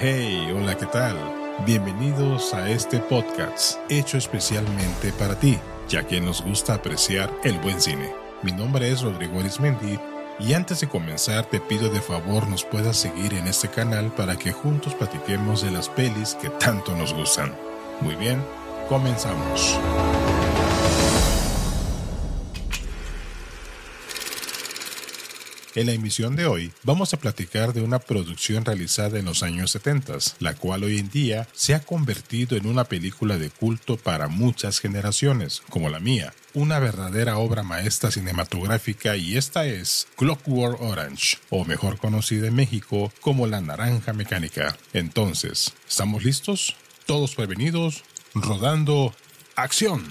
Hey, hola, ¿qué tal? Bienvenidos a este podcast hecho especialmente para ti, ya que nos gusta apreciar el buen cine. Mi nombre es Rodrigo Arismendi y antes de comenzar te pido de favor nos puedas seguir en este canal para que juntos platiquemos de las pelis que tanto nos gustan. Muy bien, comenzamos. En la emisión de hoy vamos a platicar de una producción realizada en los años 70, la cual hoy en día se ha convertido en una película de culto para muchas generaciones, como la mía, una verdadera obra maestra cinematográfica y esta es Clockwork Orange, o mejor conocida en México como La Naranja Mecánica. Entonces, ¿estamos listos? Todos prevenidos, rodando, acción.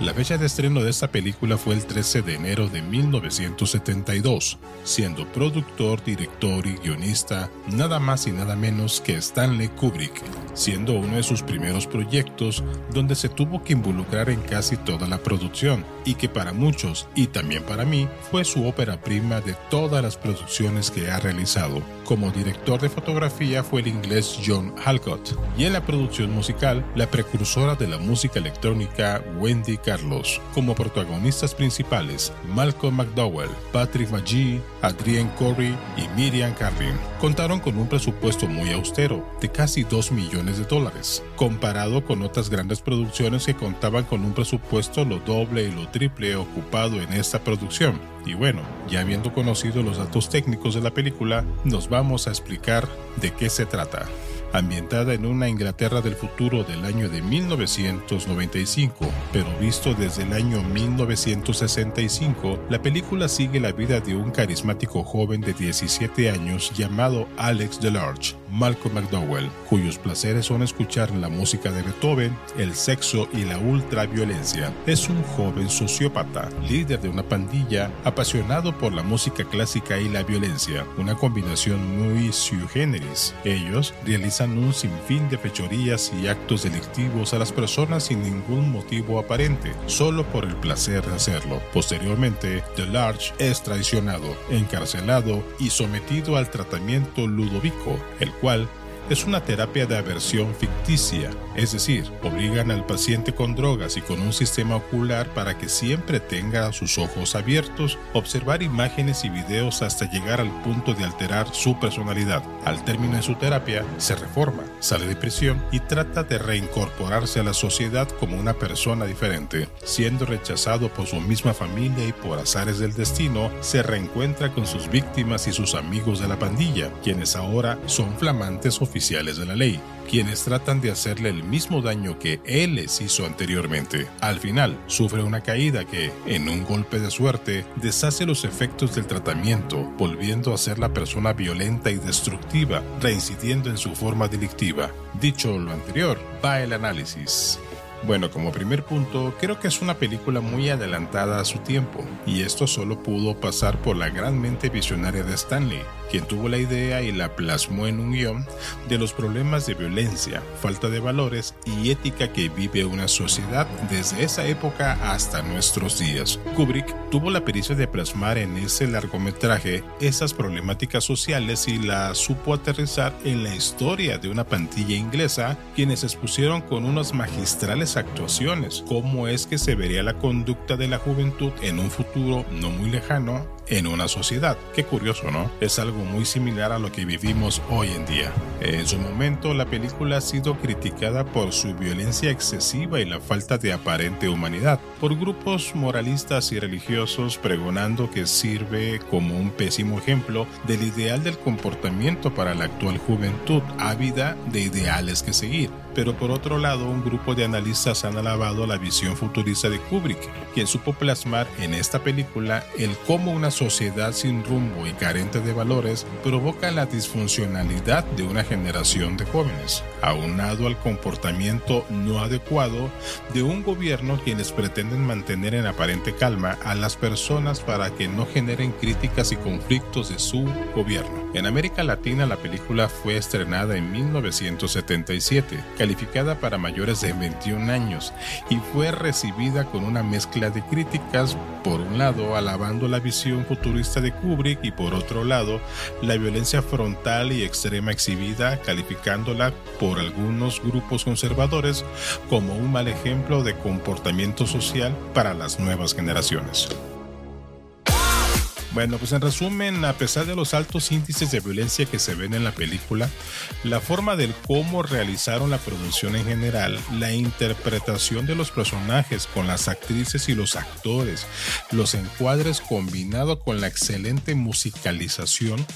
La fecha de estreno de esta película fue el 13 de enero de 1972, siendo productor, director y guionista nada más y nada menos que Stanley Kubrick, siendo uno de sus primeros proyectos donde se tuvo que involucrar en casi toda la producción y que para muchos y también para mí fue su ópera prima de todas las producciones que ha realizado. Como director de fotografía fue el inglés John Halcott y en la producción musical la precursora de la música electrónica Wendy Carlos. Como protagonistas principales Malcolm McDowell, Patrick McGee, Adrienne Corey y Miriam Carlin. Contaron con un presupuesto muy austero de casi 2 millones de dólares, comparado con otras grandes producciones que contaban con un presupuesto lo doble y lo triple ocupado en esta producción. Y bueno, ya habiendo conocido los datos técnicos de la película, nos vamos a explicar de qué se trata ambientada en una Inglaterra del futuro del año de 1995, pero visto desde el año 1965, la película sigue la vida de un carismático joven de 17 años llamado Alex DeLarge, Malcolm McDowell, cuyos placeres son escuchar la música de Beethoven, el sexo y la ultraviolencia. Es un joven sociópata, líder de una pandilla, apasionado por la música clásica y la violencia, una combinación muy sui generis. Ellos realizan un sinfín de fechorías y actos delictivos a las personas sin ningún motivo aparente, solo por el placer de hacerlo. Posteriormente, DeLarge es traicionado, encarcelado y sometido al tratamiento ludovico, el cual es una terapia de aversión ficticia, es decir, obligan al paciente con drogas y con un sistema ocular para que siempre tenga sus ojos abiertos, observar imágenes y videos hasta llegar al punto de alterar su personalidad. Al término de su terapia, se reforma, sale de prisión y trata de reincorporarse a la sociedad como una persona diferente. Siendo rechazado por su misma familia y por azares del destino, se reencuentra con sus víctimas y sus amigos de la pandilla, quienes ahora son flamantes oficiales de la ley, quienes tratan de hacerle el mismo daño que él les hizo anteriormente. Al final, sufre una caída que, en un golpe de suerte, deshace los efectos del tratamiento, volviendo a ser la persona violenta y destructiva, reincidiendo en su forma delictiva. Dicho lo anterior, va el análisis. Bueno, como primer punto, creo que es una película muy adelantada a su tiempo, y esto solo pudo pasar por la gran mente visionaria de Stanley, quien tuvo la idea y la plasmó en un guion de los problemas de violencia, falta de valores y ética que vive una sociedad desde esa época hasta nuestros días. Kubrick tuvo la pericia de plasmar en ese largometraje esas problemáticas sociales y la supo aterrizar en la historia de una pantilla inglesa quienes expusieron con unas magistrales actuaciones cómo es que se vería la conducta de la juventud en un futuro no muy lejano en una sociedad. Qué curioso, ¿no? Es algo muy similar a lo que vivimos hoy en día. En su momento, la película ha sido criticada por su violencia excesiva y la falta de aparente humanidad, por grupos moralistas y religiosos pregonando que sirve como un pésimo ejemplo del ideal del comportamiento para la actual juventud, ávida de ideales que seguir. Pero por otro lado, un grupo de analistas han alabado la visión futurista de Kubrick, quien supo plasmar en esta película el cómo una sociedad sin rumbo y carente de valores provoca la disfuncionalidad de una generación de jóvenes. aunado al comportamiento no adecuado de un gobierno quienes pretenden mantener en aparente calma a las personas para que no generen críticas y conflictos de su gobierno. En América Latina la película fue estrenada en 1977, calificada para mayores de 21 años y fue recibida con una mezcla de críticas, por un lado alabando la visión futurista de Kubrick y por otro lado la violencia frontal y extrema exhibida, calificándola por algunos grupos conservadores como un mal ejemplo de comportamiento social para las nuevas generaciones. Bueno, pues en resumen, a pesar de los altos índices de violencia que se ven en la película, la forma del cómo realizaron la producción en general, la interpretación de los personajes con las actrices y los actores, los encuadres combinado con la excelente musicalización,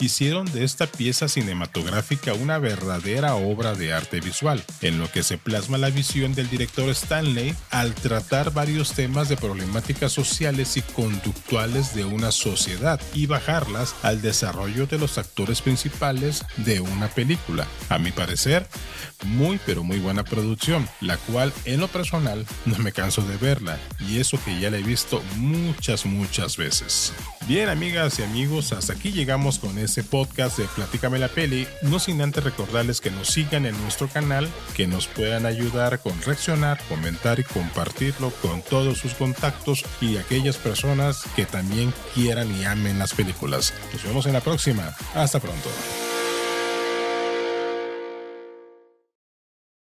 hicieron de esta pieza cinematográfica una verdadera obra de arte visual, en lo que se plasma la visión del director Stanley al tratar varios temas de problemáticas sociales y conductuales de una sociedad sociedad y bajarlas al desarrollo de los actores principales de una película. A mi parecer, muy pero muy buena producción, la cual en lo personal no me canso de verla y eso que ya la he visto muchas muchas veces. Bien amigas y amigos, hasta aquí llegamos con ese podcast de Platícame la Peli, no sin antes recordarles que nos sigan en nuestro canal, que nos puedan ayudar con reaccionar, comentar y compartirlo con todos sus contactos y aquellas personas que también quieran y amen las películas. Nos vemos en la próxima. Hasta pronto.